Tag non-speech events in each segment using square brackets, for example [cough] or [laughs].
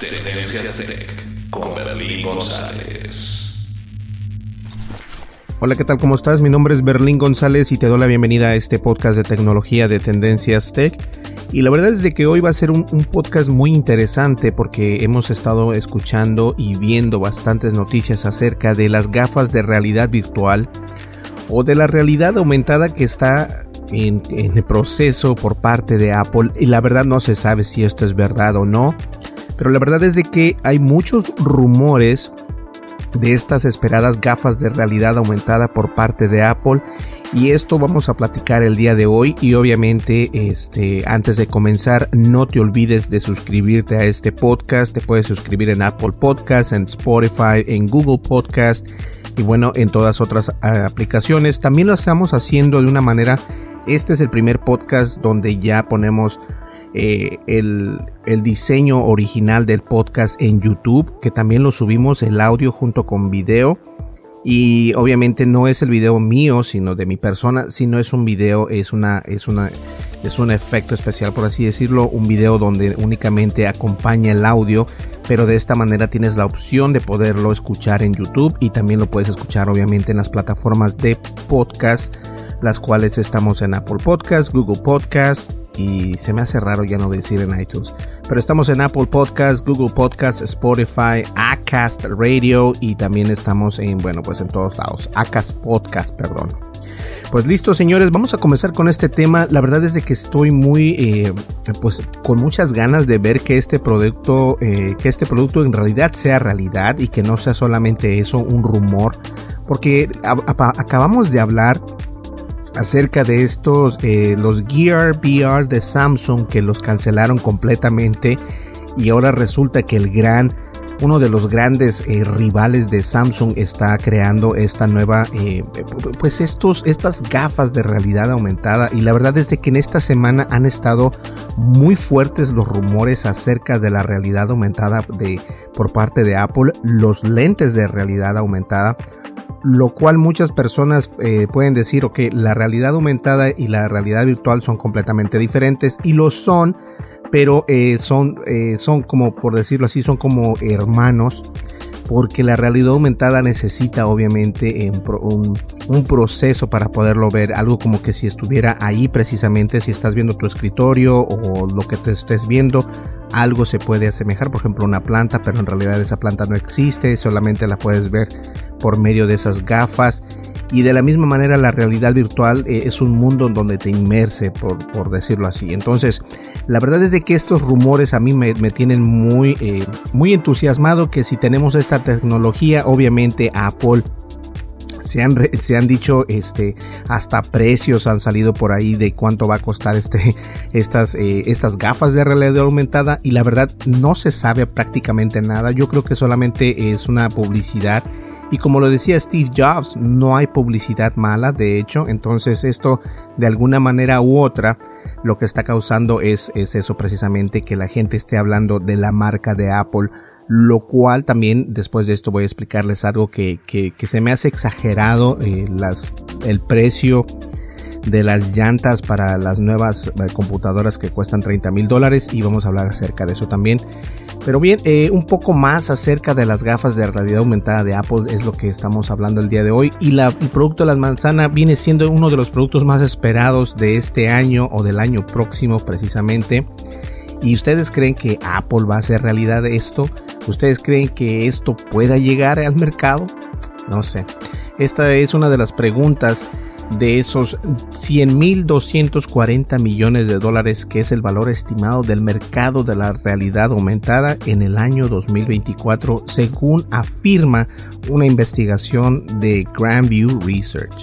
Tendencias Tech con Berlín González. Hola, ¿qué tal? ¿Cómo estás? Mi nombre es Berlín González y te doy la bienvenida a este podcast de tecnología de Tendencias Tech. Y la verdad es de que hoy va a ser un, podcast muy interesante porque hemos estado escuchando y viendo bastantes noticias acerca de las gafas de realidad virtual o de la realidad aumentada que está en, en el proceso por parte de Apple. Y la verdad no se sabe si esto es verdad o no. Pero la verdad es de que hay muchos rumores de estas esperadas gafas de realidad aumentada por parte de Apple. Y esto vamos a platicar el día de hoy. Y obviamente este antes de comenzar no te olvides de suscribirte a este podcast. Te puedes suscribir en Apple Podcast en Spotify en Google Podcast y bueno en todas otras aplicaciones. También lo estamos haciendo de una manera este es el primer podcast donde ya ponemos eh, el, diseño original del podcast en YouTube, que también lo subimos el audio junto con video. Y obviamente no es el video mío, sino de mi persona, sino es un video, es una, es una, es un efecto especial, por así decirlo, un video donde únicamente acompaña el audio, pero de esta manera tienes la opción de poderlo escuchar en YouTube y también lo puedes escuchar obviamente en las plataformas de podcast, las cuales estamos en Apple Podcast, Google Podcast, y se me hace raro ya no decir en iTunes. Pero estamos en Apple Podcast, Google Podcast, Spotify, Acast Radio y también estamos en, bueno, pues en todos lados. Acast Podcast, perdón. Pues listo, señores, vamos a comenzar con este tema. La verdad es de que estoy muy, eh, pues, con muchas ganas de ver que este producto, eh, que este producto en realidad sea realidad y que no sea solamente eso, un rumor, porque acabamos de hablar acerca de estos, eh, los Gear VR de Samsung que los cancelaron completamente y ahora resulta que el gran, uno de los grandes eh, rivales de Samsung está creando esta nueva, eh, pues estos, estas gafas de realidad aumentada. Y la verdad es de que en esta semana han estado muy fuertes los rumores acerca de la realidad aumentada de, por parte de Apple, los lentes de realidad aumentada lo cual muchas personas eh, pueden decir, ok, la realidad aumentada y la realidad virtual son completamente diferentes y lo son, pero eh, son, eh, son como, por decirlo así, son como hermanos, porque la realidad aumentada necesita obviamente un, un, proceso para poderlo ver, algo como que si estuviera ahí precisamente, si estás viendo tu escritorio o lo que te estés viendo, algo se puede asemejar, por ejemplo una planta, pero en realidad esa planta no existe, solamente la puedes ver por medio de esas gafas. Y de la misma manera la realidad virtual eh, es un mundo donde te inmerse, por, por, decirlo así. Entonces, la verdad es de que estos rumores a mí me, me tienen muy, eh, muy entusiasmado que si tenemos esta tecnología, obviamente Apple se han, se han dicho este hasta precios han salido por ahí de cuánto va a costar este [laughs] estas eh, estas gafas de realidad aumentada y la verdad no se sabe prácticamente nada yo creo que solamente es una publicidad y como lo decía Steve Jobs no hay publicidad mala de hecho entonces esto de alguna manera u otra lo que está causando es, es eso precisamente que la gente esté hablando de la marca de Apple lo cual también después de esto voy a explicarles algo que, que, se me hace exagerado eh, el precio de las llantas para las nuevas eh, computadoras que cuestan 30 mil dólares y vamos a hablar acerca de eso también. Pero bien, eh, un poco más acerca de las gafas de realidad aumentada de Apple es lo que estamos hablando el día de hoy y la, el producto de la manzana viene siendo uno de los productos más esperados de este año o del año próximo precisamente. ¿Y ustedes creen que Apple va a hacer realidad esto? ¿Ustedes creen que esto pueda llegar al mercado? No sé. Esta es una de las preguntas de esos 100.240 millones de dólares que es el valor estimado del mercado de la realidad aumentada en el año 2024 según afirma una investigación de Grandview Research.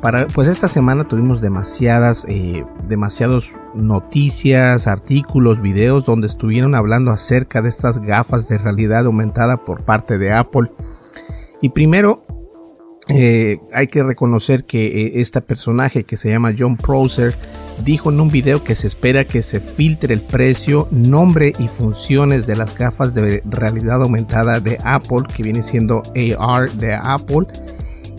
Para, pues esta semana tuvimos demasiadas, eh, demasiados noticias, artículos, videos donde estuvieron hablando acerca de estas gafas de realidad aumentada por parte de Apple. Y primero eh, hay que reconocer que este personaje que se llama John Prosser dijo en un video que se espera que se filtre el precio, nombre y funciones de las gafas de realidad aumentada de Apple, que viene siendo AR de Apple,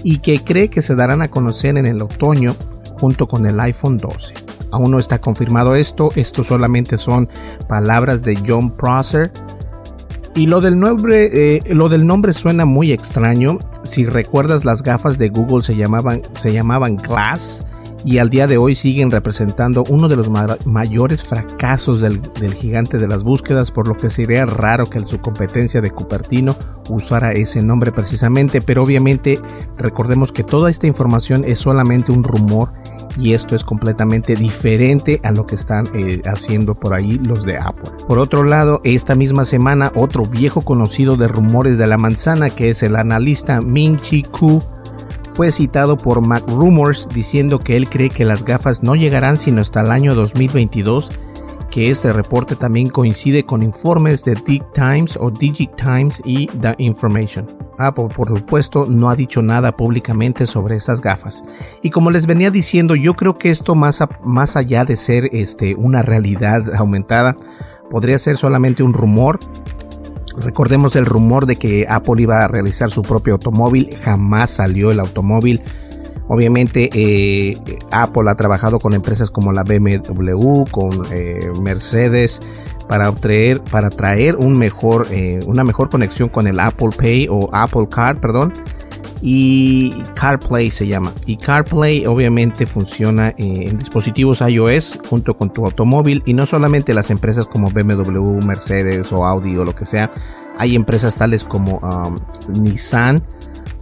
y que cree que se darán a conocer en el otoño junto con el iPhone 12. Aún no está confirmado esto, esto solamente son palabras de John Prosser, y lo del nombre, eh, lo del nombre suena muy extraño. Si recuerdas, las gafas de Google se llamaban, se llamaban Glass y al día de hoy siguen representando uno de los mayores fracasos del, gigante de las búsquedas, por lo que sería raro que su competencia de Cupertino usara ese nombre precisamente, pero obviamente recordemos que toda esta información es solamente un rumor y esto es completamente diferente a lo que están eh, haciendo por ahí los de Apple. Por otro lado, esta misma semana otro viejo conocido de rumores de la manzana que es el analista Min Chi Ku fue citado por Mac Rumors diciendo que él cree que las gafas no llegarán sino hasta el año 2022, que este reporte también coincide con informes de Dig Times o Digit Times y The Information. Apple, por supuesto, no ha dicho nada públicamente sobre esas gafas. Y como les venía diciendo, yo creo que esto más, más allá de ser este, una realidad aumentada, podría ser solamente un rumor Recordemos el rumor de que Apple iba a realizar su propio automóvil, jamás salió el automóvil. Obviamente eh, Apple ha trabajado con empresas como la BMW, con eh, Mercedes, para traer, para traer un mejor, eh, una mejor conexión con el Apple Pay o Apple Card, perdón y CarPlay se llama. Y CarPlay obviamente funciona en dispositivos iOS junto con tu automóvil y no solamente las empresas como BMW, Mercedes o Audi o lo que sea. Hay empresas tales como um, Nissan,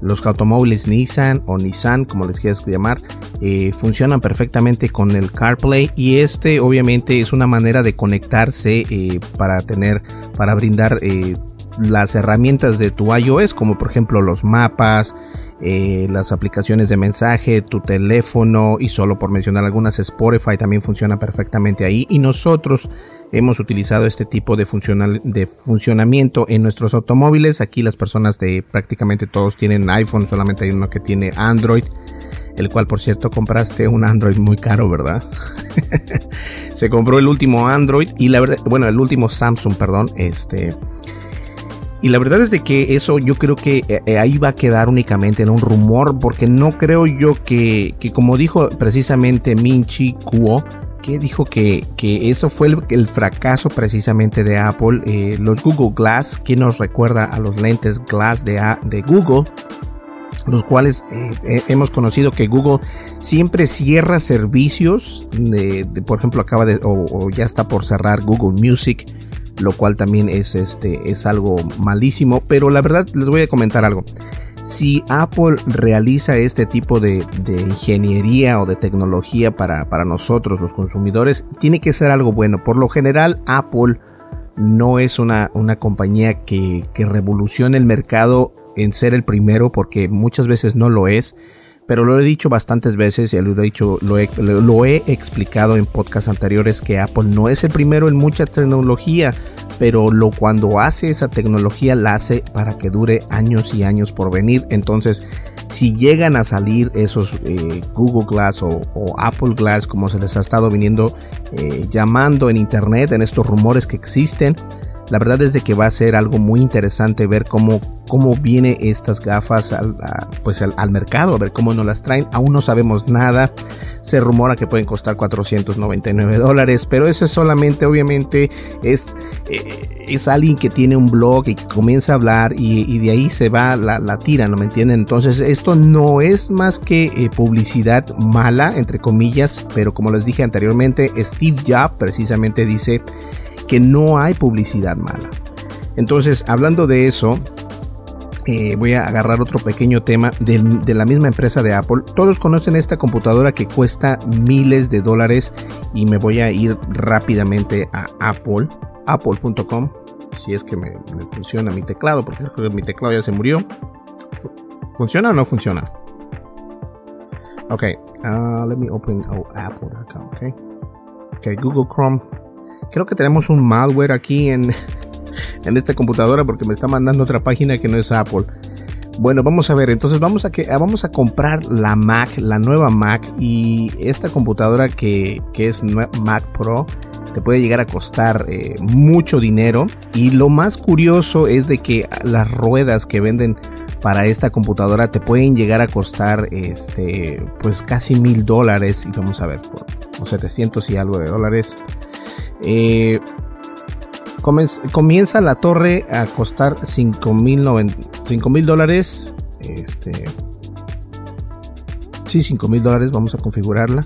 los automóviles Nissan o Nissan, como les quieras llamar, eh, funcionan perfectamente con el CarPlay y este obviamente es una manera de conectarse eh, para tener, para brindar eh, las herramientas de tu iOS, como por ejemplo los mapas, eh, las aplicaciones de mensaje, tu teléfono y solo por mencionar algunas, Spotify también funciona perfectamente ahí. Y nosotros hemos utilizado este tipo de, funcional, de funcionamiento en nuestros automóviles. Aquí las personas de prácticamente todos tienen iPhone, solamente hay uno que tiene Android. El cual, por cierto, compraste un Android muy caro, ¿verdad? [laughs] Se compró el último Android y la verdad, bueno, el último Samsung, perdón, este y la verdad es de que eso yo creo que eh, eh, ahí va a quedar únicamente en un rumor, porque no creo yo que, como dijo precisamente Minchi Kuo, que dijo que, que eso fue el, fracaso precisamente de Apple, eh, los Google Glass, que nos recuerda a los lentes Glass de, de Google, los cuales hemos conocido que Google siempre cierra servicios, de, por ejemplo acaba de, o ya está por cerrar Google Music, lo cual también es, este, es algo malísimo. Pero la verdad les voy a comentar algo. Si Apple realiza este tipo de, ingeniería o de tecnología para, nosotros los consumidores, tiene que ser algo bueno. Por lo general, Apple no es una, una compañía que, que revolucione el mercado en ser el primero, porque muchas veces no lo es pero lo he dicho bastantes veces y lo he dicho, lo he, lo he explicado en podcasts anteriores que Apple no es el primero en mucha tecnología, pero lo cuando hace esa tecnología la hace para que dure años y años por venir. Entonces, si llegan a salir esos eh, Google Glass o, Apple Glass, como se les ha estado viniendo eh, llamando en internet, en estos rumores que existen, La verdad es de que va a ser algo muy interesante ver cómo, cómo viene estas gafas al, pues al, mercado, a ver cómo nos las traen. Aún no sabemos nada. Se rumora que pueden costar 499 dólares, pero eso es solamente, obviamente, es, eh, es alguien que tiene un blog y que comienza a hablar y, de ahí se va la, tira, ¿no me entienden? Entonces, esto no es más que eh, publicidad mala, entre comillas, pero como les dije anteriormente, Steve Jobs precisamente dice que no hay publicidad mala. Entonces, hablando de eso, eh, voy a agarrar otro pequeño tema de, la misma empresa de Apple. Todos conocen esta computadora que cuesta miles de dólares y me voy a ir rápidamente a Apple, apple.com. Si es que me, funciona mi teclado, porque mi teclado ya se murió. ¿Funciona o no funciona? Ok, uh, let me open oh, Apple.com, ok. Ok, Google Chrome Creo que tenemos un malware aquí en, [laughs] en esta computadora porque me está mandando otra página que no es Apple. Bueno, vamos a ver, entonces vamos a, que, ah, vamos a comprar la Mac, la nueva Mac y esta computadora que, que es Mac Pro te puede llegar a costar eh, mucho dinero y lo más curioso es de que las ruedas que venden para esta computadora te pueden llegar a costar este pues casi mil dólares y vamos a ver por 700 y algo de dólares eh, comienza la torre a costar 5 mil dólares. Este, sí, 5 mil dólares. Vamos a configurarla.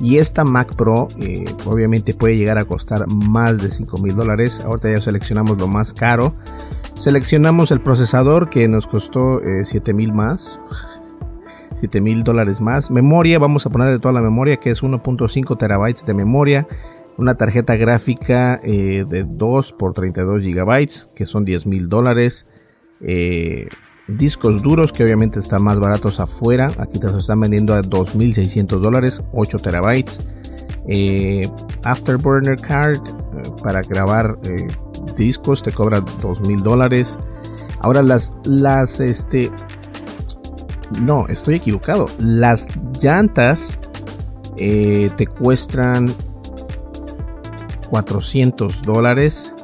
Y esta Mac Pro eh, obviamente puede llegar a costar más de 5 mil dólares. Ahorita ya seleccionamos lo más caro. Seleccionamos el procesador que nos costó 7 eh, mil más. 7 mil dólares más. Memoria, vamos a ponerle toda la memoria que es 1.5 terabytes de memoria una tarjeta gráfica eh, de 2 por 32 gigabytes que son 10 mil dólares. Eh, discos duros que obviamente están más baratos afuera. Aquí te los están vendiendo a 2600 dólares 8 terabytes. Eh, afterburner card para grabar discos te cobra 2000 dólares. Ahora las las este no estoy equivocado. Las llantas te cuestan 400 dólares,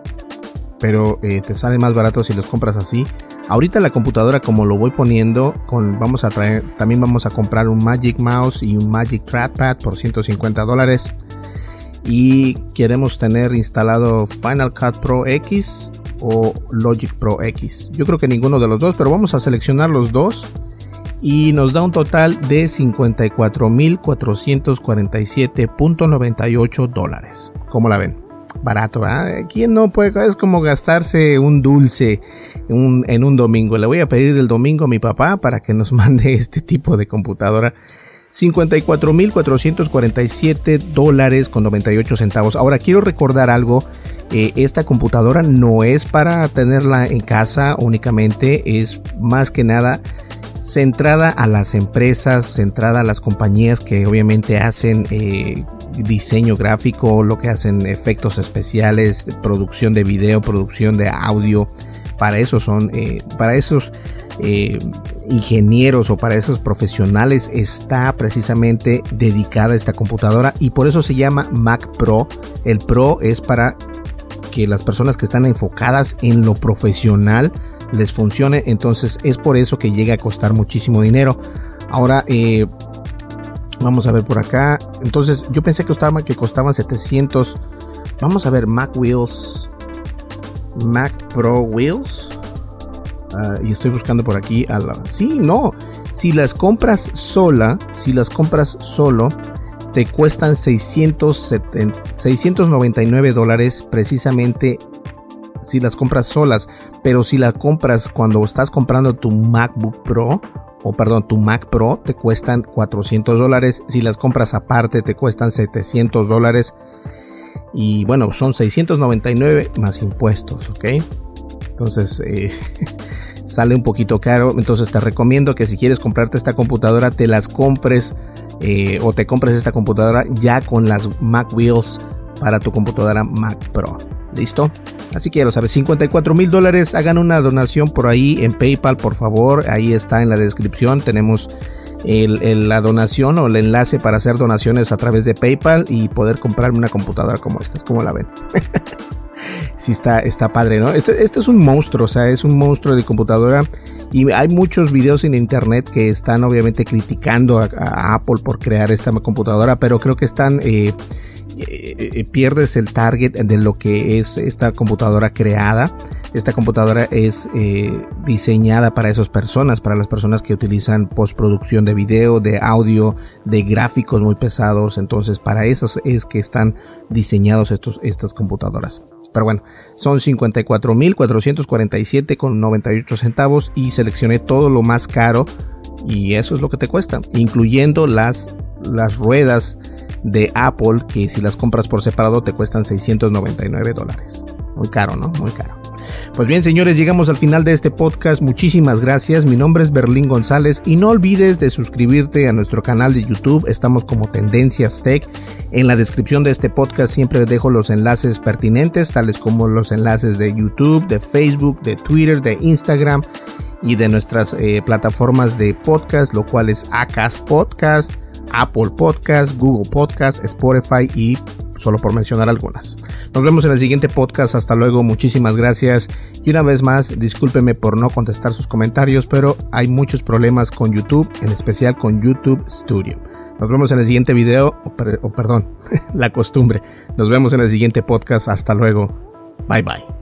pero eh, te sale más barato si los compras así. Ahorita la computadora como lo voy poniendo, vamos a traer, también vamos a comprar un Magic Mouse y un Magic Trackpad por 150 dólares. Y queremos tener instalado Final Cut Pro X o Logic Pro X. Yo creo que ninguno de los dos, pero vamos a seleccionar los dos y nos da un total de 54.447.98 dólares. ¿Cómo la ven? Barato, ¿verdad? ¿Quién no puede? Es como gastarse un dulce en un domingo. Le voy a pedir el domingo a mi papá para que nos [laughs] mande este tipo de computadora. 54.447 dólares con 98 centavos. Ahora quiero recordar algo. Eh, esta computadora no es para tenerla en casa únicamente. Es más que nada centrada a las empresas, centrada a las compañías que obviamente hacen eh, diseño gráfico, lo que hacen efectos especiales, producción de video, producción de audio. Para eso son, eh, para esos eh, ingenieros o para esos profesionales está precisamente dedicada esta computadora y por eso se llama Mac Pro. El Pro es para que las personas que están enfocadas en lo profesional les funcione. Entonces es por eso que llega a costar muchísimo dinero. Ahora eh, vamos a ver por acá. Entonces yo pensé que, costaba, que costaban 700. Vamos a ver Mac Wheels. Mac Pro Wheels. Ah, y estoy buscando por aquí a la... Sí, no. Si las compras sola, si las compras solo, te cuestan 699 dólares precisamente si las compras solas, pero si las compras cuando estás comprando tu MacBook Pro, o perdón, tu Mac Pro, te cuestan 400 dólares. Si las compras aparte, te cuestan 700 dólares. Y bueno, son 699 más impuestos, ¿ok? Entonces, eh, [laughs] sale un poquito caro. Entonces, te recomiendo que si quieres comprarte esta computadora, te las compres eh, o te compres esta computadora ya con las Mac Wheels para tu computadora Mac Pro. ¿Listo? Así que ya lo sabes, 54 mil dólares. Hagan una donación por ahí en PayPal, por favor. Ahí está en la descripción. Tenemos la donación o el enlace para hacer donaciones a través de PayPal y poder comprarme una computadora como esta. ¿Cómo la ven? [laughs] sí está, está padre, ¿no? Este, este, es un monstruo, o sea, es un monstruo de computadora y hay muchos videos en internet que están obviamente criticando a, Apple por crear esta computadora, pero creo que están... Eh, eh, eh, pierdes el target de lo que es esta computadora creada. Esta computadora es diseñada para esas personas, para las personas que utilizan postproducción de video, de audio, de gráficos muy pesados. Entonces, para esas es que están diseñados estos, estas computadoras. Pero bueno, son 54.447 con 98 centavos y seleccioné todo lo más caro y eso es lo que te cuesta, incluyendo las, las ruedas de Apple que si las compras por separado te cuestan 699 dólares. Muy caro, ¿no? Muy caro. Pues bien, señores, llegamos al final de este podcast. Muchísimas gracias. Mi nombre es Berlín González y no olvides de suscribirte a nuestro canal de YouTube. Estamos como Tendencias Tech. En la descripción de este podcast siempre dejo los enlaces pertinentes, tales como los enlaces de YouTube, de Facebook, de Twitter, de Instagram y de nuestras eh, plataformas de podcast, lo cual es Acas Podcast, Apple Podcast, Google Podcast, Spotify y solo por mencionar algunas. Nos vemos en el siguiente podcast, hasta luego, muchísimas gracias y una vez más, discúlpeme por no contestar sus comentarios, pero hay muchos problemas con YouTube, en especial con YouTube Studio. Nos vemos en el siguiente video, o, perdón, [laughs] la costumbre. Nos vemos en el siguiente podcast, hasta luego, bye bye.